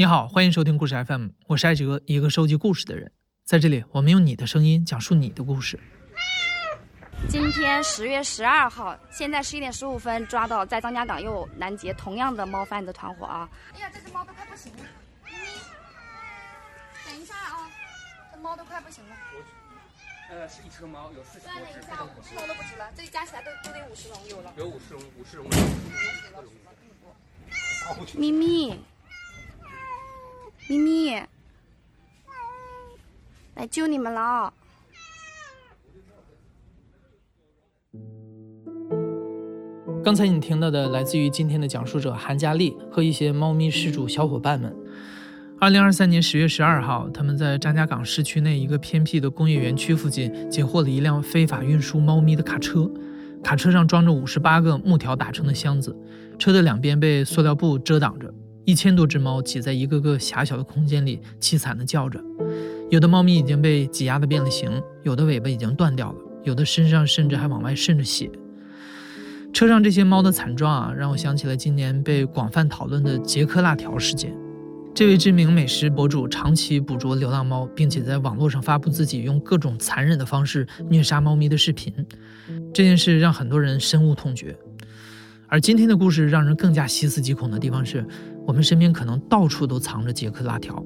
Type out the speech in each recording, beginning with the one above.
你好，欢迎收听故事 FM，我是艾哲，一个收集故事的人。在这里，我们用你的声音讲述你的故事。今天十月十二号，现在十一点十五分，抓到在张家港又拦截同样的猫贩子团伙啊！哎呀，这只猫都快不行了，咪咪，等一下啊，这猫都快不行了。呃，是一车猫，有四十多只，算了一下，五十笼都不止了，这里加起来都都得五十笼有了。有五十笼，五十笼。咪咪，咪咪，来救你们了！刚才你听到的来自于今天的讲述者韩佳丽和一些猫咪失主小伙伴们。二零二三年十月十二号，他们在张家港市区内一个偏僻的工业园区附近截获了一辆非法运输猫咪的卡车，卡车上装着五十八个木条打成的箱子，车的两边被塑料布遮挡着，一千多只猫挤在一个个狭小的空间里，凄惨地叫着。有的猫咪已经被挤压得变了形，有的尾巴已经断掉了，有的身上甚至还往外渗着血。车上这些猫的惨状啊，让我想起了今年被广泛讨论的杰克辣条事件。这位知名美食博主长期捕捉流浪猫，并且在网络上发布自己用各种残忍的方式虐杀猫咪的视频。这件事让很多人深恶痛绝。而今天的故事让人更加细思极恐的地方是，我们身边可能到处都藏着杰克辣条。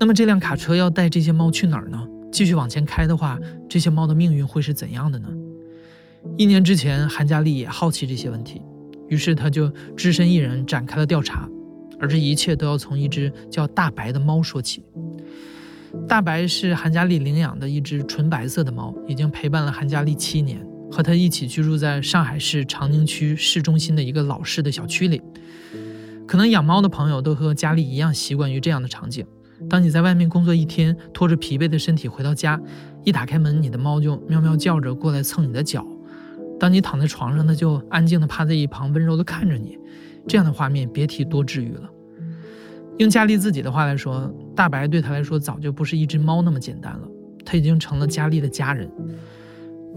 那么这辆卡车要带这些猫去哪儿呢？继续往前开的话，这些猫的命运会是怎样的呢？一年之前，韩佳丽也好奇这些问题，于是他就只身一人展开了调查。而这一切都要从一只叫大白的猫说起。大白是韩佳丽领养的一只纯白色的猫，已经陪伴了韩佳丽七年，和她一起居住在上海市长宁区市中心的一个老式的小区里。可能养猫的朋友都和佳丽一样，习惯于这样的场景：当你在外面工作一天，拖着疲惫的身体回到家，一打开门，你的猫就喵喵叫着过来蹭你的脚。当你躺在床上，它就安静地趴在一旁，温柔地看着你。这样的画面，别提多治愈了。用佳丽自己的话来说，大白对她来说早就不是一只猫那么简单了，它已经成了佳丽的家人。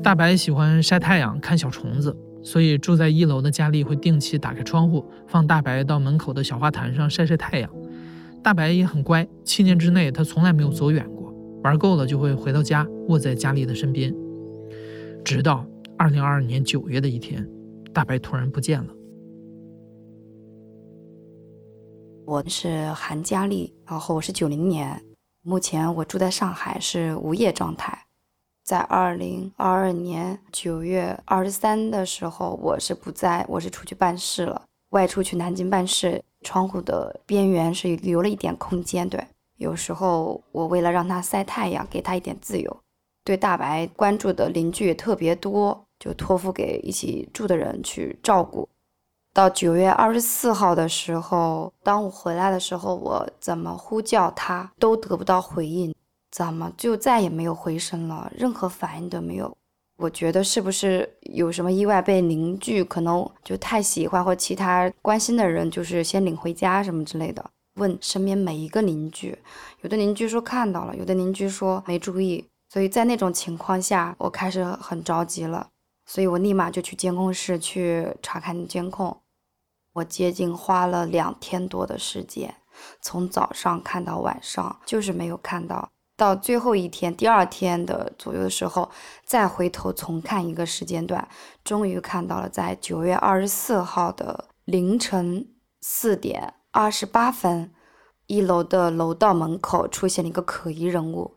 大白喜欢晒太阳、看小虫子，所以住在一楼的佳丽会定期打开窗户，放大白到门口的小花坛上晒晒太阳。大白也很乖，七年之内他从来没有走远过，玩够了就会回到家，卧在佳丽的身边，直到。二零二二年九月的一天，大白突然不见了。我是韩佳丽，然后我是九零年，目前我住在上海，是无业状态。在二零二二年九月二十三的时候，我是不在，我是出去办事了，外出去南京办事。窗户的边缘是留了一点空间，对，有时候我为了让它晒太阳，给它一点自由。对大白关注的邻居也特别多，就托付给一起住的人去照顾。到九月二十四号的时候，当我回来的时候，我怎么呼叫他都得不到回应，怎么就再也没有回声了，任何反应都没有。我觉得是不是有什么意外被邻居可能就太喜欢或其他关心的人，就是先领回家什么之类的。问身边每一个邻居，有的邻居说看到了，有的邻居说没注意。所以在那种情况下，我开始很着急了，所以我立马就去监控室去查看监控。我接近花了两天多的时间，从早上看到晚上，就是没有看到。到最后一天，第二天的左右的时候，再回头重看一个时间段，终于看到了，在九月二十四号的凌晨四点二十八分，一楼的楼道门口出现了一个可疑人物。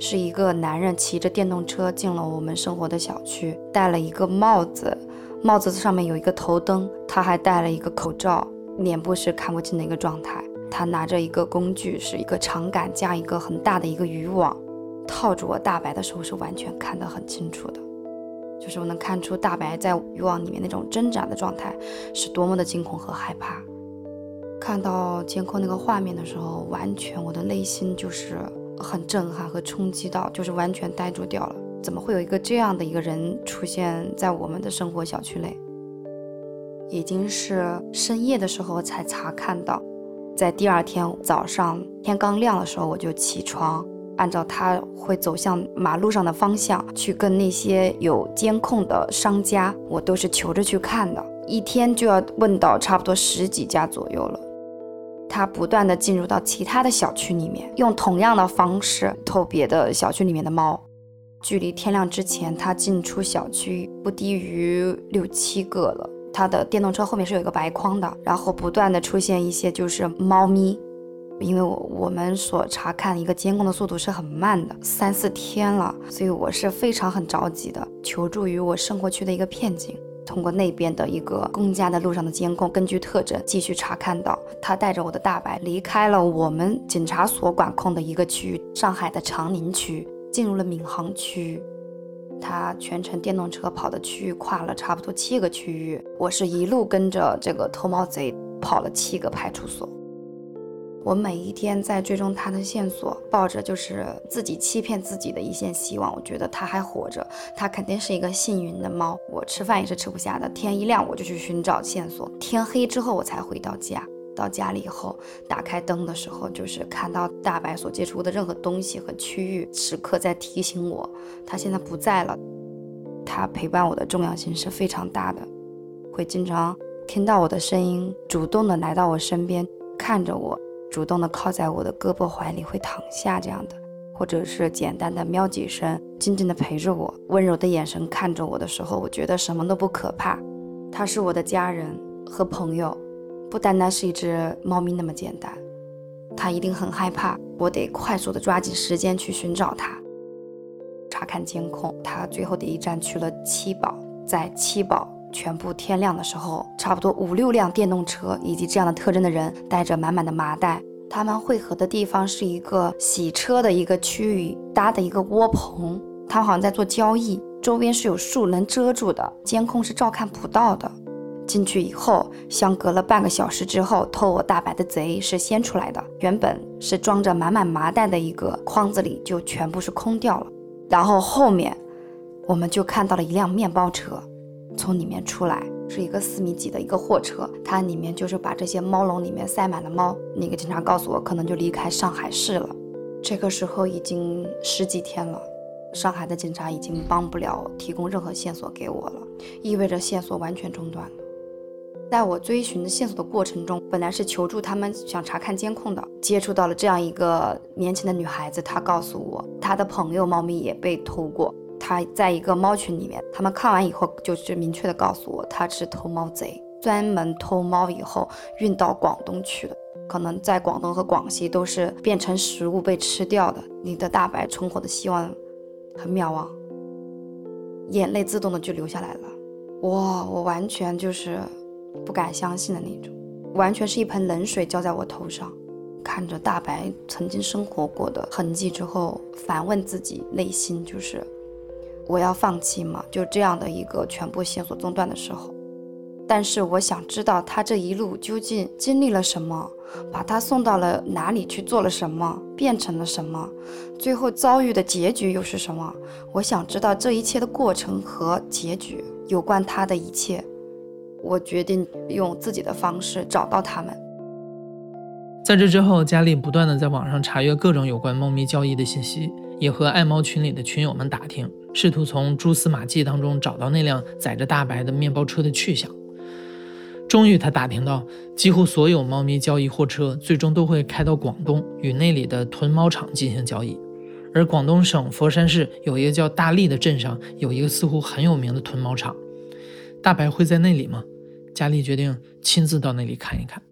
是一个男人骑着电动车进了我们生活的小区，戴了一个帽子，帽子上面有一个头灯，他还戴了一个口罩，脸部是看不清的一个状态。他拿着一个工具，是一个长杆加一个很大的一个渔网，套住我大白的时候是完全看得很清楚的，就是我能看出大白在渔网里面那种挣扎的状态是多么的惊恐和害怕。看到监控那个画面的时候，完全我的内心就是。很震撼和冲击到，就是完全呆住掉了。怎么会有一个这样的一个人出现在我们的生活小区内？已经是深夜的时候才查看到，在第二天早上天刚亮的时候，我就起床，按照他会走向马路上的方向去跟那些有监控的商家，我都是求着去看的。一天就要问到差不多十几家左右了。他不断的进入到其他的小区里面，用同样的方式偷别的小区里面的猫。距离天亮之前，他进出小区不低于六七个了。他的电动车后面是有一个白框的，然后不断的出现一些就是猫咪。因为我我们所查看一个监控的速度是很慢的，三四天了，所以我是非常很着急的，求助于我生活区的一个片警。通过那边的一个公家的路上的监控，根据特征继续查看到，他带着我的大白离开了我们警察所管控的一个区域，上海的长宁区，进入了闵行区。他全程电动车跑的区域跨了差不多七个区域，我是一路跟着这个偷猫贼跑了七个派出所。我每一天在追踪他的线索，抱着就是自己欺骗自己的一线希望。我觉得他还活着，他肯定是一个幸运的猫。我吃饭也是吃不下的，天一亮我就去寻找线索，天黑之后我才回到家。到家里以后，打开灯的时候，就是看到大白所接触的任何东西和区域，时刻在提醒我，他现在不在了。他陪伴我的重要性是非常大的，会经常听到我的声音，主动的来到我身边，看着我。主动的靠在我的胳膊怀里，会躺下这样的，或者是简单的喵几声，静静的陪着我，温柔的眼神看着我的时候，我觉得什么都不可怕。他是我的家人和朋友，不单单是一只猫咪那么简单。它一定很害怕，我得快速的抓紧时间去寻找它。查看监控，他最后的一站去了七宝，在七宝。全部天亮的时候，差不多五六辆电动车以及这样的特征的人，带着满满的麻袋。他们汇合的地方是一个洗车的一个区域，搭的一个窝棚。他们好像在做交易，周边是有树能遮住的，监控是照看不到的。进去以后，相隔了半个小时之后，偷我大白的贼是先出来的。原本是装着满满麻袋的一个筐子里就全部是空掉了。然后后面，我们就看到了一辆面包车。从里面出来是一个四米几的一个货车，它里面就是把这些猫笼里面塞满了猫。那个警察告诉我，可能就离开上海市了。这个时候已经十几天了，上海的警察已经帮不了提供任何线索给我了，意味着线索完全中断。在我追寻线索的过程中，本来是求助他们想查看监控的，接触到了这样一个年轻的女孩子，她告诉我，她的朋友猫咪也被偷过。他在一个猫群里面，他们看完以后就是明确的告诉我，他是偷猫贼，专门偷猫以后运到广东去的，可能在广东和广西都是变成食物被吃掉的。你的大白存活的希望很渺茫，眼泪自动的就流下来了。哇，我完全就是不敢相信的那种，完全是一盆冷水浇在我头上。看着大白曾经生活过的痕迹之后，反问自己内心就是。我要放弃吗？就这样的一个全部线索中断的时候，但是我想知道他这一路究竟经历了什么，把他送到了哪里去做了什么，变成了什么，最后遭遇的结局又是什么？我想知道这一切的过程和结局，有关他的一切。我决定用自己的方式找到他们。在这之后，佳丽不断的在网上查阅各种有关猫咪交易的信息，也和爱猫群里的群友们打听。试图从蛛丝马迹当中找到那辆载着大白的面包车的去向。终于，他打听到，几乎所有猫咪交易货车最终都会开到广东，与那里的囤猫场进行交易。而广东省佛山市有一个叫大荔的镇上，有一个似乎很有名的囤猫场。大白会在那里吗？佳丽决定亲自到那里看一看。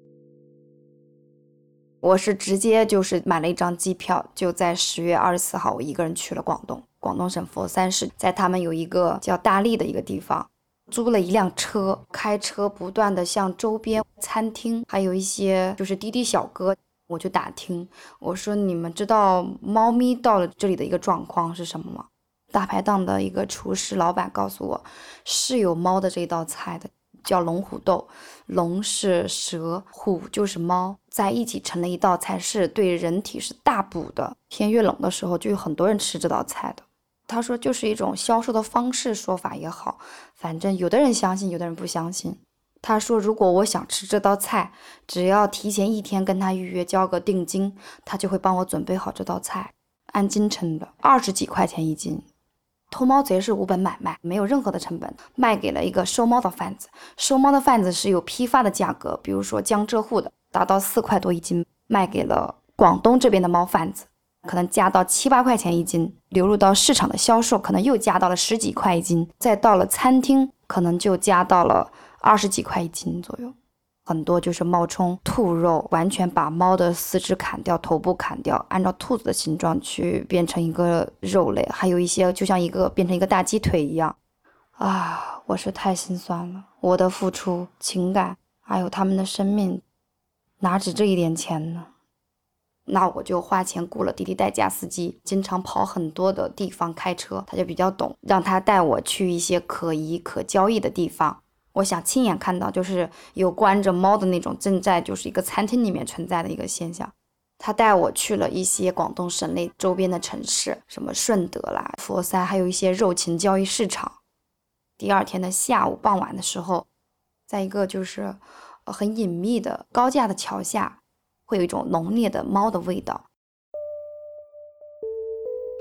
我是直接就是买了一张机票，就在十月二十四号，我一个人去了广东。广东省佛山市，在他们有一个叫大荔的一个地方，租了一辆车，开车不断的向周边餐厅，还有一些就是滴滴小哥，我就打听，我说你们知道猫咪到了这里的一个状况是什么吗？大排档的一个厨师老板告诉我，是有猫的这道菜的，叫龙虎斗，龙是蛇，虎就是猫，在一起成了一道菜，是对人体是大补的。天越冷的时候，就有很多人吃这道菜的。他说，就是一种销售的方式说法也好，反正有的人相信，有的人不相信。他说，如果我想吃这道菜，只要提前一天跟他预约，交个定金，他就会帮我准备好这道菜，按斤称的，二十几块钱一斤。偷猫贼是无本买卖，没有任何的成本，卖给了一个收猫的贩子。收猫的贩子是有批发的价格，比如说江浙沪的达到四块多一斤，卖给了广东这边的猫贩子，可能加到七八块钱一斤，流入到市场的销售可能又加到了十几块一斤，再到了餐厅可能就加到了二十几块一斤左右。很多就是冒充兔肉，完全把猫的四肢砍掉，头部砍掉，按照兔子的形状去变成一个肉类，还有一些就像一个变成一个大鸡腿一样，啊，我是太心酸了，我的付出、情感还有他们的生命，哪止这一点钱呢？那我就花钱雇了滴滴代驾司机，经常跑很多的地方开车，他就比较懂，让他带我去一些可疑、可交易的地方。我想亲眼看到，就是有关着猫的那种正在就是一个餐厅里面存在的一个现象。他带我去了一些广东省内周边的城市，什么顺德啦、佛山，还有一些肉禽交易市场。第二天的下午傍晚的时候，在一个就是很隐秘的高架的桥下，会有一种浓烈的猫的味道，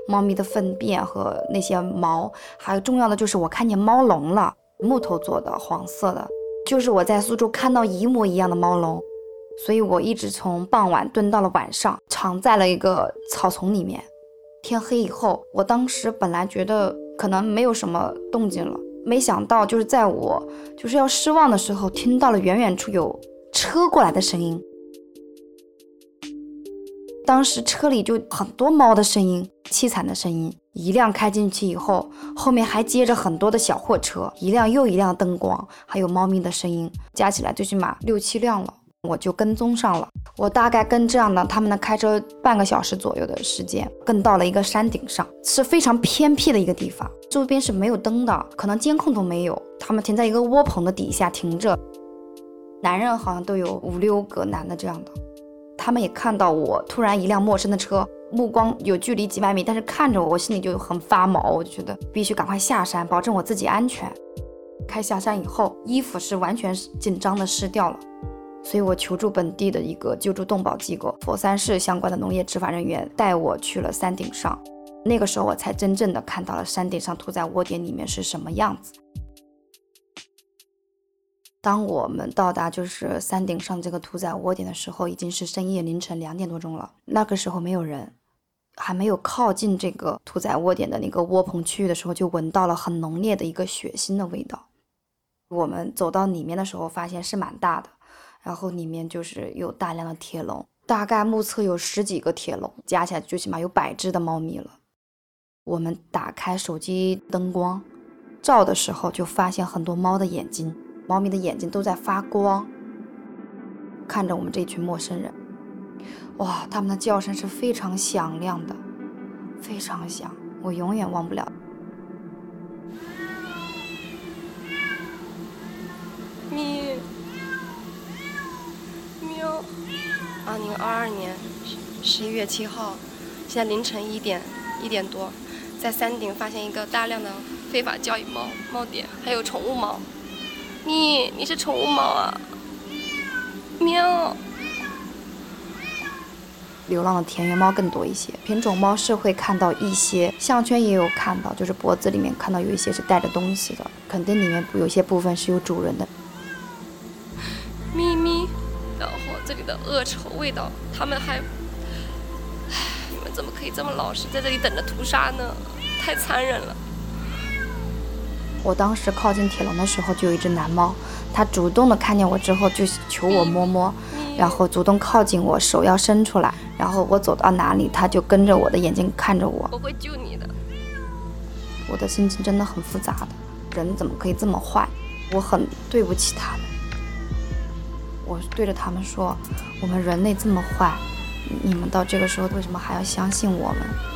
猫咪的粪便和那些毛，还有重要的就是我看见猫笼了。木头做的，黄色的，就是我在苏州看到一模一样的猫笼，所以我一直从傍晚蹲到了晚上，藏在了一个草丛里面。天黑以后，我当时本来觉得可能没有什么动静了，没想到就是在我就是要失望的时候，听到了远远处有车过来的声音。当时车里就很多猫的声音，凄惨的声音。一辆开进去以后，后面还接着很多的小货车，一辆又一辆灯光，还有猫咪的声音，加起来最起码六七辆了。我就跟踪上了，我大概跟这样的他们呢开车半个小时左右的时间，跟到了一个山顶上，是非常偏僻的一个地方，周边是没有灯的，可能监控都没有。他们停在一个窝棚的底下停着，男人好像都有五六个男的这样的。他们也看到我突然一辆陌生的车，目光有距离几百米，但是看着我，我心里就很发毛，我就觉得必须赶快下山，保证我自己安全。开下山以后，衣服是完全紧张的湿掉了，所以我求助本地的一个救助动保机构，佛山市相关的农业执法人员带我去了山顶上，那个时候我才真正的看到了山顶上屠宰窝点里面是什么样子。当我们到达就是山顶上这个屠宰窝点的时候，已经是深夜凌晨两点多钟了。那个时候没有人，还没有靠近这个屠宰窝点的那个窝棚区域的时候，就闻到了很浓烈的一个血腥的味道。我们走到里面的时候，发现是蛮大的，然后里面就是有大量的铁笼，大概目测有十几个铁笼，加起来最起码有百只的猫咪了。我们打开手机灯光照的时候，就发现很多猫的眼睛。猫咪的眼睛都在发光，看着我们这群陌生人。哇，它们的叫声是非常响亮的，非常响，我永远忘不了。咪喵。二零二二年十一月七号，现在凌晨一点一点多，在山顶发现一个大量的非法交易猫猫点，还有宠物猫。你你是宠物猫啊？喵。流浪的田园猫更多一些，品种猫是会看到一些，项圈也有看到，就是脖子里面看到有一些是带着东西的，肯定里面有些部分是有主人的。咪咪，然后这里的恶臭味道，他们还，唉，你们怎么可以这么老实，在这里等着屠杀呢？太残忍了。我当时靠近铁笼的时候，就有一只蓝猫，它主动的看见我之后就求我摸摸，然后主动靠近我，手要伸出来，然后我走到哪里，它就跟着我的眼睛看着我。我会救你的。我的心情真的很复杂的，人怎么可以这么坏？我很对不起他们。我对着他们说，我们人类这么坏，你们到这个时候为什么还要相信我们？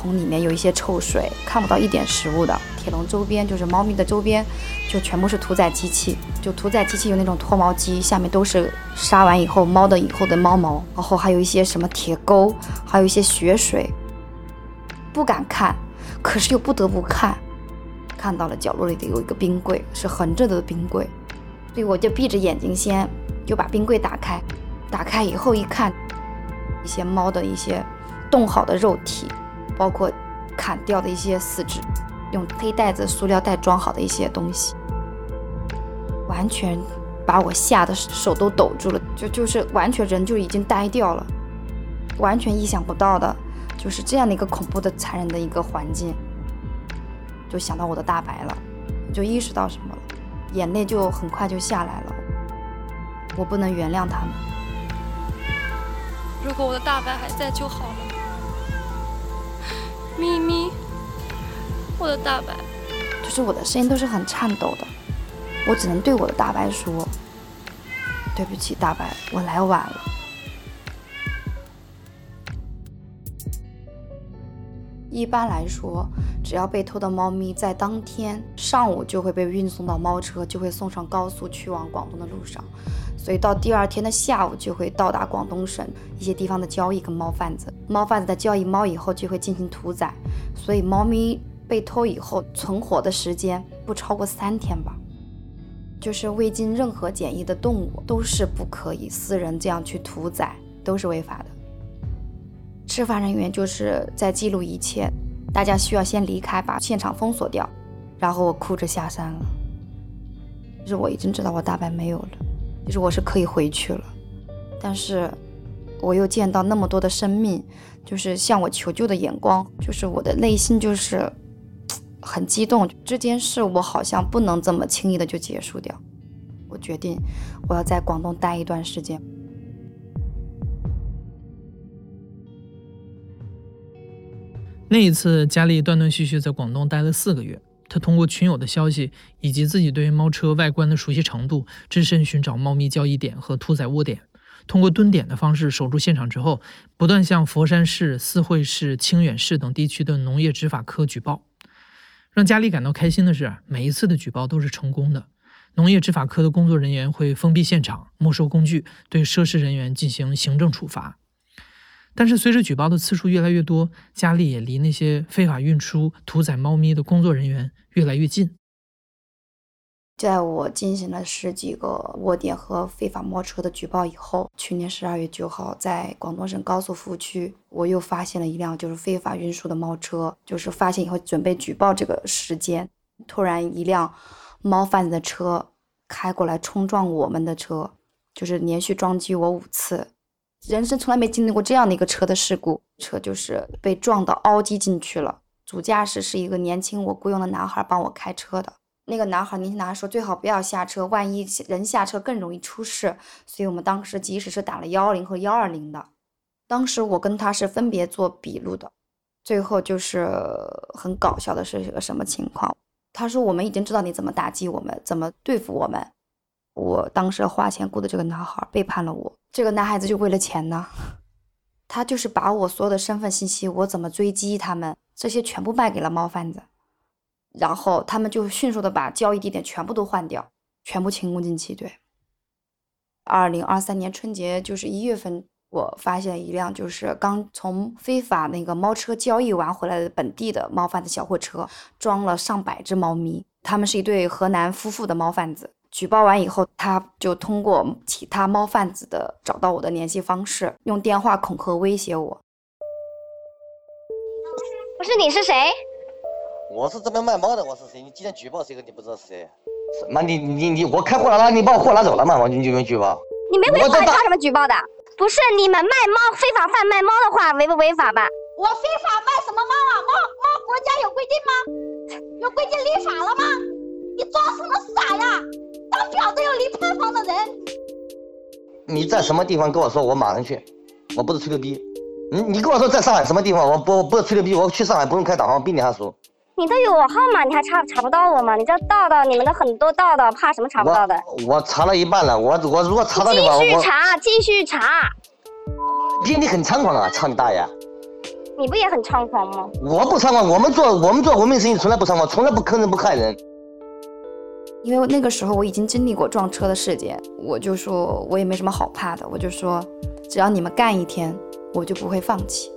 桶里面有一些臭水，看不到一点食物的。铁笼周边就是猫咪的周边，就全部是屠宰机器。就屠宰机器有那种脱毛机，下面都是杀完以后猫的以后的猫毛，然后还有一些什么铁钩，还有一些血水。不敢看，可是又不得不看。看到了角落里的有一个冰柜，是横着的冰柜，所以我就闭着眼睛先就把冰柜打开。打开以后一看，一些猫的一些冻好的肉体。包括砍掉的一些四肢，用黑袋子、塑料袋装好的一些东西，完全把我吓得手都抖住了，就就是完全人就已经呆掉了，完全意想不到的，就是这样的一个恐怖的、残忍的一个环境，就想到我的大白了，就意识到什么了，眼泪就很快就下来了，我不能原谅他们。如果我的大白还在就好了，咪咪，我的大白，就是我的声音都是很颤抖的，我只能对我的大白说：“对不起，大白，我来晚了。”一般来说，只要被偷的猫咪在当天上午就会被运送到猫车，就会送上高速去往广东的路上。所以到第二天的下午就会到达广东省一些地方的交易跟猫贩子，猫贩子在交易猫以后就会进行屠宰，所以猫咪被偷以后存活的时间不超过三天吧。就是未经任何检疫的动物都是不可以私人这样去屠宰，都是违法的。执法人员就是在记录一切，大家需要先离开，把现场封锁掉。然后我哭着下山了，就是我已经知道我大白没有了。其实我是可以回去了，但是我又见到那么多的生命，就是向我求救的眼光，就是我的内心就是很激动。这件事我好像不能这么轻易的就结束掉。我决定我要在广东待一段时间。那一次，佳丽断断续续在广东待了四个月。他通过群友的消息以及自己对猫车外观的熟悉程度，只身寻找猫咪交易点和屠宰窝点，通过蹲点的方式守住现场之后，不断向佛山市、四会市、清远市等地区的农业执法科举报。让佳丽感到开心的是，每一次的举报都是成功的。农业执法科的工作人员会封闭现场、没收工具，对涉事人员进行行政处罚。但是随着举报的次数越来越多，佳丽也离那些非法运输、屠宰猫咪的工作人员越来越近。在我进行了十几个窝点和非法猫车的举报以后，去年十二月九号，在广东省高速服务区，我又发现了一辆就是非法运输的猫车。就是发现以后准备举报这个时间，突然一辆猫贩子的车开过来冲撞我们的车，就是连续撞击我五次。人生从来没经历过这样的一个车的事故，车就是被撞到凹机进去了。主驾驶是一个年轻我雇佣的男孩帮我开车的。那个男孩年轻男孩说最好不要下车，万一人下车更容易出事。所以我们当时即使是打了幺二零和幺二零的，当时我跟他是分别做笔录的。最后就是很搞笑的是个什么情况？他说我们已经知道你怎么打击我们，怎么对付我们。我当时花钱雇的这个男孩背叛了我，这个男孩子就为了钱呢，他就是把我所有的身份信息，我怎么追击他们，这些全部卖给了猫贩子，然后他们就迅速的把交易地点全部都换掉，全部清空进去。对，二零二三年春节就是一月份，我发现一辆就是刚从非法那个猫车交易完回来的本地的猫贩子小货车，装了上百只猫咪，他们是一对河南夫妇的猫贩子。举报完以后，他就通过其他猫贩子的找到我的联系方式，用电话恐吓威胁我。不是你是谁？我是这边卖猫的，我是谁？你今天举报谁个？你不知道是谁？什么？你你你，我开货了，你把我货拉走了嘛？我你就用举报？你没违法，你怕什么举报的？不是你们卖猫非法贩卖猫的话，违不违法吧？我非法卖什么猫啊？猫猫国家有规定吗？有规定立法了吗？你装什么傻呀？当婊子要离牌坊的人。你在什么地方跟我说，我马上去。我不是吹牛逼。你你跟我说在上海什么地方，我不我不是吹牛逼，我去上海不用开导航，比你还熟。你都有我号码，你还查查不到我吗？你这道道，你们的很多道道，怕什么查不到的？我查了一半了，我我如果查到的话，继续查，继续查。爹你很猖狂啊！操你大爷！你不也很猖狂吗？我不猖狂，我们做我们做文明生意从来不猖狂，从来不坑人不害人。因为那个时候我已经经历过撞车的事件，我就说我也没什么好怕的，我就说只要你们干一天，我就不会放弃。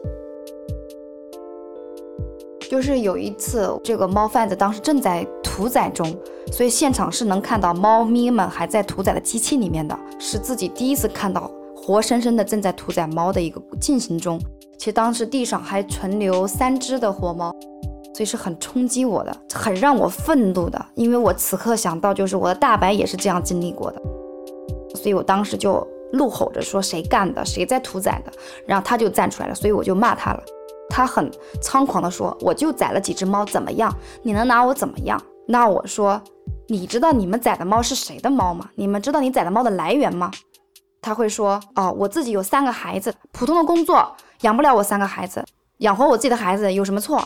就是有一次，这个猫贩子当时正在屠宰中，所以现场是能看到猫咪们还在屠宰的机器里面的，是自己第一次看到活生生的正在屠宰猫的一个进行中。其实当时地上还存留三只的活猫，所以是很冲击我的，很让我愤怒的。因为我此刻想到，就是我的大白也是这样经历过的，所以我当时就怒吼着说：“谁干的？谁在屠宰的？”然后他就站出来了，所以我就骂他了。他很猖狂地说：“我就宰了几只猫，怎么样？你能拿我怎么样？”那我说：“你知道你们宰的猫是谁的猫吗？你们知道你宰的猫的来源吗？”他会说：“哦，我自己有三个孩子，普通的工作。”养不了我三个孩子，养活我自己的孩子有什么错？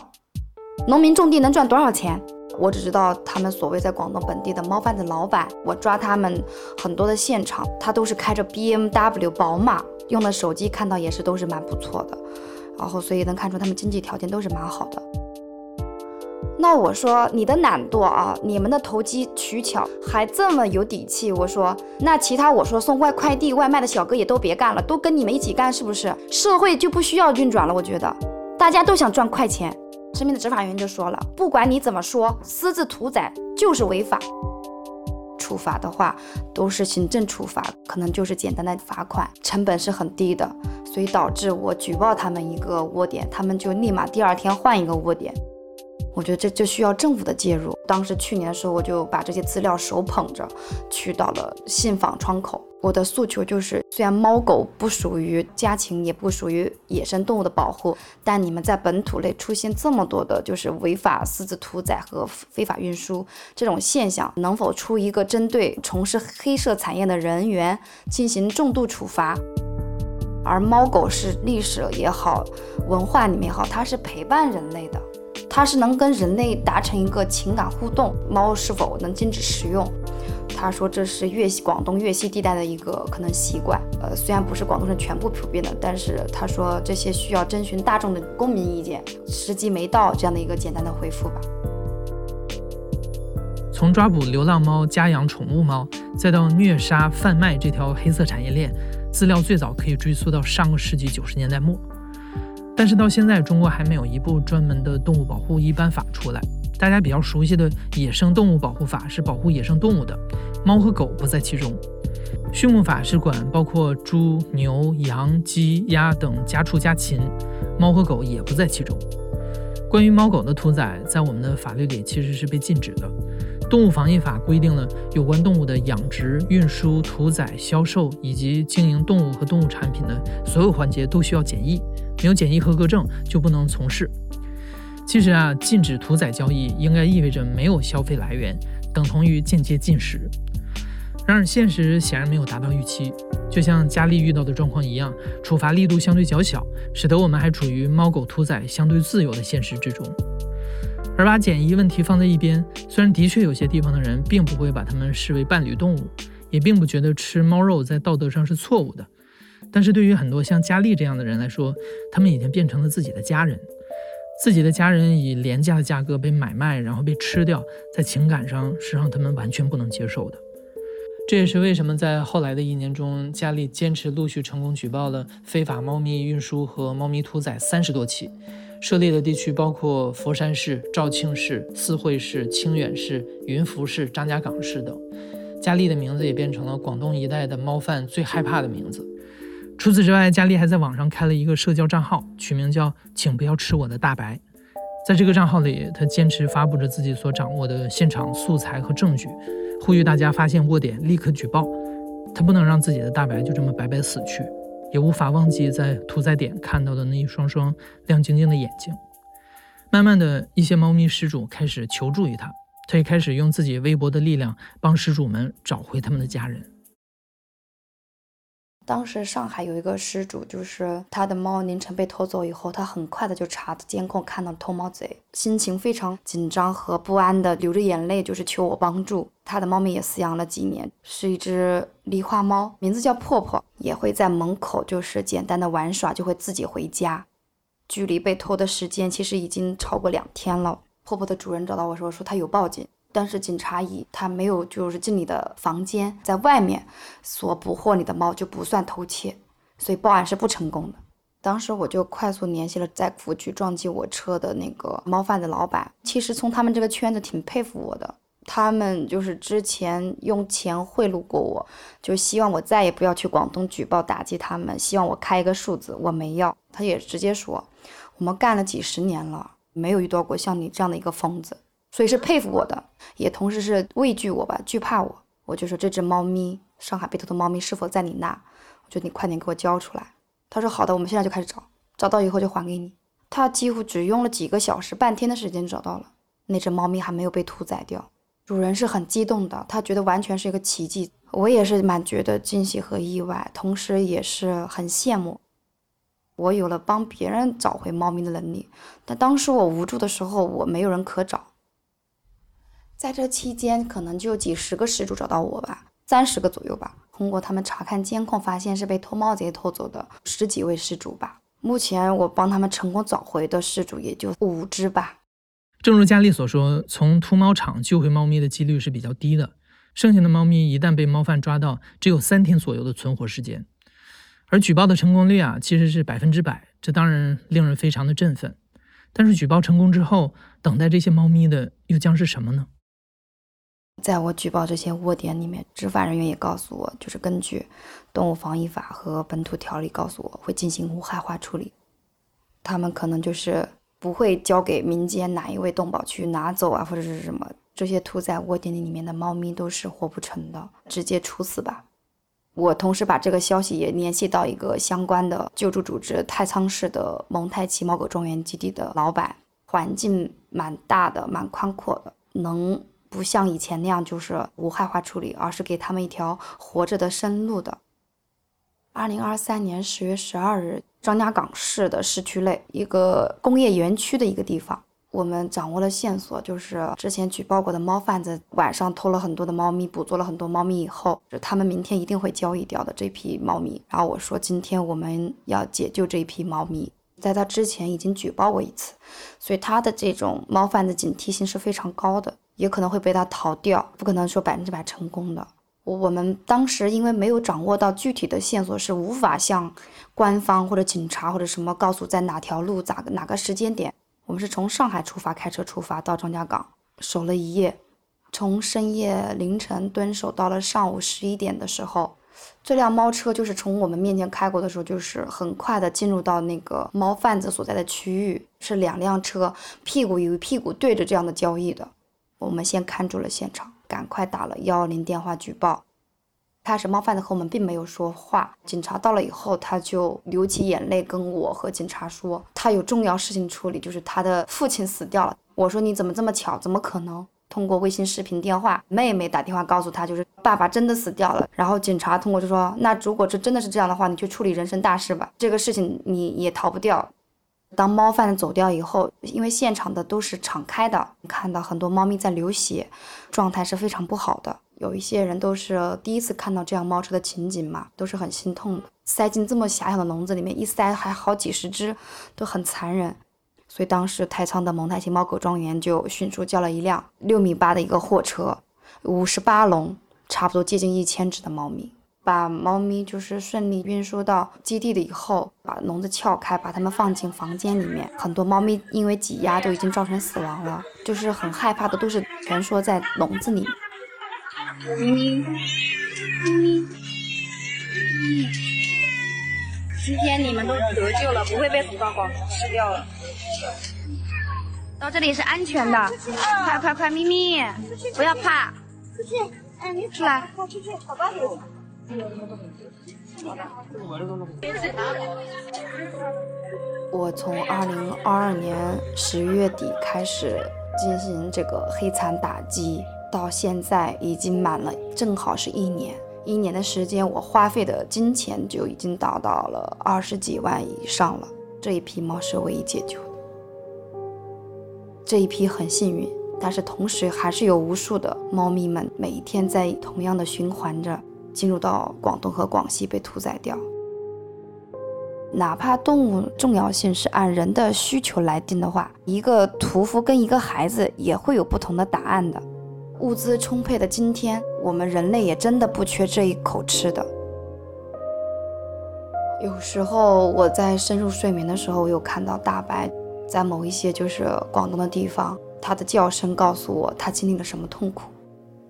农民种地能赚多少钱？我只知道他们所谓在广东本地的猫贩子老板，我抓他们很多的现场，他都是开着 BMW 宝马，用的手机看到也是都是蛮不错的，然后所以能看出他们经济条件都是蛮好的。那我说你的懒惰啊，你们的投机取巧还这么有底气。我说那其他我说送外快递外卖的小哥也都别干了，都跟你们一起干，是不是？社会就不需要运转了。我觉得大家都想赚快钱。身边的执法员就说了，不管你怎么说，私自屠宰就是违法。处罚的话都是行政处罚，可能就是简单的罚款，成本是很低的，所以导致我举报他们一个窝点，他们就立马第二天换一个窝点。我觉得这就需要政府的介入。当时去年的时候，我就把这些资料手捧着去到了信访窗口。我的诉求就是，虽然猫狗不属于家禽，也不属于野生动物的保护，但你们在本土内出现这么多的，就是违法私自屠宰和非法运输这种现象，能否出一个针对从事黑色产业的人员进行重度处罚？而猫狗是历史也好，文化里面也好，它是陪伴人类的。它是能跟人类达成一个情感互动，猫是否能禁止食用？他说这是粤西广东粤西地带的一个 可能习惯，呃，虽然不是广东省全部普遍的，但是他说这些需要征询大众的公民意见，时机没到这样的一个简单的回复吧。从抓捕流浪猫、家养宠物猫，再到虐杀贩卖这条黑色产业链，资料最早可以追溯到上个世纪九十年代末。但是到现在，中国还没有一部专门的动物保护一般法出来。大家比较熟悉的野生动物保护法是保护野生动物的，猫和狗不在其中。畜牧法是管包括猪、牛、羊、鸡、鸭等家畜家禽，猫和狗也不在其中。关于猫狗的屠宰，在我们的法律里其实是被禁止的。动物防疫法规定了有关动物的养殖、运输、屠宰、销售以及经营动物和动物产品的所有环节都需要检疫。没有检疫合格证就不能从事。其实啊，禁止屠宰交易应该意味着没有消费来源，等同于间接禁食。然而现实显然没有达到预期，就像佳丽遇到的状况一样，处罚力度相对较小，使得我们还处于猫狗屠宰相对自由的现实之中。而把检疫问题放在一边，虽然的确有些地方的人并不会把它们视为伴侣动物，也并不觉得吃猫肉在道德上是错误的。但是对于很多像佳丽这样的人来说，他们已经变成了自己的家人，自己的家人以廉价的价格被买卖，然后被吃掉，在情感上是让他们完全不能接受的。这也是为什么在后来的一年中，佳丽坚持陆续成功举报了非法猫咪运输和猫咪屠宰三十多起，涉猎的地区包括佛山市、肇庆市、四惠市、清远市、云浮市、张家港市等。佳丽的名字也变成了广东一带的猫贩最害怕的名字。除此之外，佳丽还在网上开了一个社交账号，取名叫“请不要吃我的大白”。在这个账号里，她坚持发布着自己所掌握的现场素材和证据，呼吁大家发现窝点立刻举报。她不能让自己的大白就这么白白死去，也无法忘记在屠宰点看到的那一双双亮晶晶的眼睛。慢慢的，一些猫咪失主开始求助于她，她也开始用自己微薄的力量帮失主们找回他们的家人。当时上海有一个失主，就是他的猫凌晨被偷走以后，他很快的就查监控，看到偷猫贼，心情非常紧张和不安的流着眼泪，就是求我帮助。他的猫咪也饲养了几年，是一只狸花猫，名字叫破破，也会在门口就是简单的玩耍，就会自己回家。距离被偷的时间其实已经超过两天了。破破的主人找到我说，说他有报警。但是警察以他没有就是进你的房间，在外面所捕获你的猫就不算偷窃，所以报案是不成功的。当时我就快速联系了在服务区撞击我车的那个猫贩子老板。其实从他们这个圈子挺佩服我的，他们就是之前用钱贿赂过我，就希望我再也不要去广东举报打击他们，希望我开一个数字，我没要。他也直接说，我们干了几十年了，没有遇到过像你这样的一个疯子，所以是佩服我的，也同时是畏惧我吧，惧怕我。我就说这只猫咪，上海被偷的猫咪是否在你那？我觉得你快点给我交出来。他说好的，我们现在就开始找，找到以后就还给你。他几乎只用了几个小时、半天的时间找到了那只猫咪，还没有被屠宰掉。主人是很激动的，他觉得完全是一个奇迹。我也是蛮觉得惊喜和意外，同时也是很羡慕。我有了帮别人找回猫咪的能力，但当时我无助的时候，我没有人可找。在这期间，可能就几十个失主找到我吧，三十个左右吧。通过他们查看监控，发现是被偷猫贼偷走的十几位失主吧。目前我帮他们成功找回的失主也就五只吧。正如佳丽所说，从屠猫场救回猫咪的几率是比较低的。剩下的猫咪一旦被猫贩抓到，只有三天左右的存活时间。而举报的成功率啊，其实是百分之百，这当然令人非常的振奋。但是举报成功之后，等待这些猫咪的又将是什么呢？在我举报这些窝点里面，执法人员也告诉我，就是根据动物防疫法和本土条例，告诉我会进行无害化处理。他们可能就是不会交给民间哪一位动保去拿走啊，或者是什么。这些屠在窝点里面的猫咪都是活不成的，直接处死吧。我同时把这个消息也联系到一个相关的救助组织——太仓市的蒙太奇猫狗庄园基地的老板，环境蛮大的，蛮宽阔的，能。不像以前那样就是无害化处理，而是给他们一条活着的生路的。二零二三年十月十二日，张家港市的市区内一个工业园区的一个地方，我们掌握了线索，就是之前举报过的猫贩子晚上偷了很多的猫咪，捕捉了很多猫咪以后，就他们明天一定会交易掉的这批猫咪。然后我说，今天我们要解救这一批猫咪，在他之前已经举报过一次，所以他的这种猫贩子警惕性是非常高的。也可能会被他逃掉，不可能说百分之百成功的。我我们当时因为没有掌握到具体的线索，是无法向官方或者警察或者什么告诉在哪条路咋个哪个时间点。我们是从上海出发，开车出发到张家港，守了一夜，从深夜凌晨蹲守到了上午十一点的时候，这辆猫车就是从我们面前开过的时候，就是很快的进入到那个猫贩子所在的区域，是两辆车屁股与屁股对着这样的交易的。我们先看住了现场，赶快打了幺幺零电话举报。开始猫贩子和我们并没有说话，警察到了以后，他就流起眼泪跟我和警察说，他有重要事情处理，就是他的父亲死掉了。我说你怎么这么巧？怎么可能？通过微信视频电话，妹妹打电话告诉他，就是爸爸真的死掉了。然后警察通过就说，那如果这真的是这样的话，你去处理人生大事吧，这个事情你也逃不掉。当猫贩子走掉以后，因为现场的都是敞开的，看到很多猫咪在流血，状态是非常不好的。有一些人都是第一次看到这样猫车的情景嘛，都是很心痛的。塞进这么狭小的笼子里面，一塞还好几十只，都很残忍。所以当时太仓的蒙太奇猫狗庄园就迅速叫了一辆六米八的一个货车，五十八笼，差不多接近一千只的猫咪。把猫咪就是顺利运输到基地了以后，把笼子撬开，把它们放进房间里面。很多猫咪因为挤压都已经造成死亡了，就是很害怕的，都是蜷缩在笼子里。咪咪，咪咪，今天你们都得救了，不会被捕到广州吃掉了。到这里是安全的，快快快，咪咪，不要怕，出去，哎，你出来，快出去，宝宝点。我从二零二二年十月底开始进行这个黑残打击，到现在已经满了，正好是一年。一年的时间，我花费的金钱就已经达到了二十几万以上了。这一批猫是唯一解救的，这一批很幸运，但是同时还是有无数的猫咪们每一天在同样的循环着。进入到广东和广西被屠宰掉。哪怕动物重要性是按人的需求来定的话，一个屠夫跟一个孩子也会有不同的答案的。物资充沛的今天，我们人类也真的不缺这一口吃的。有时候我在深入睡眠的时候，我有看到大白在某一些就是广东的地方，它的叫声告诉我它经历了什么痛苦。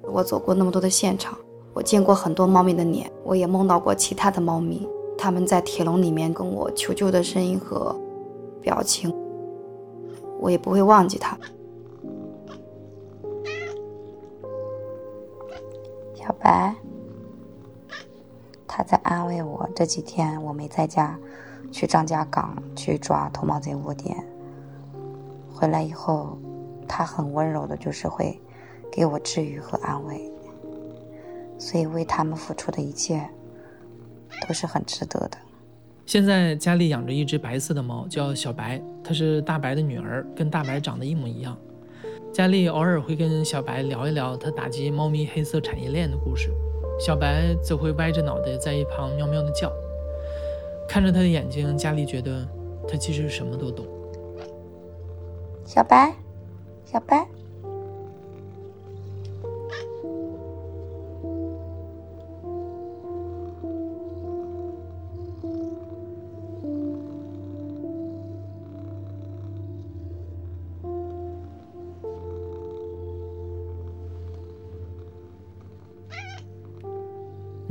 我走过那么多的现场，我见过很多猫咪的脸，我也梦到过其他的猫咪，它们在铁笼里面跟我求救的声音和表情，我也不会忘记它。小白，他在安慰我。这几天我没在家，去张家港去抓偷猫贼窝点。回来以后，他很温柔的，就是会给我治愈和安慰。所以为他们付出的一切都是很值得的。现在家里养着一只白色的猫，叫小白，它是大白的女儿，跟大白长得一模一样。佳丽偶尔会跟小白聊一聊他打击猫咪黑色产业链的故事，小白则会歪着脑袋在一旁喵喵的叫。看着他的眼睛，佳丽觉得他其实什么都懂。小白，小白。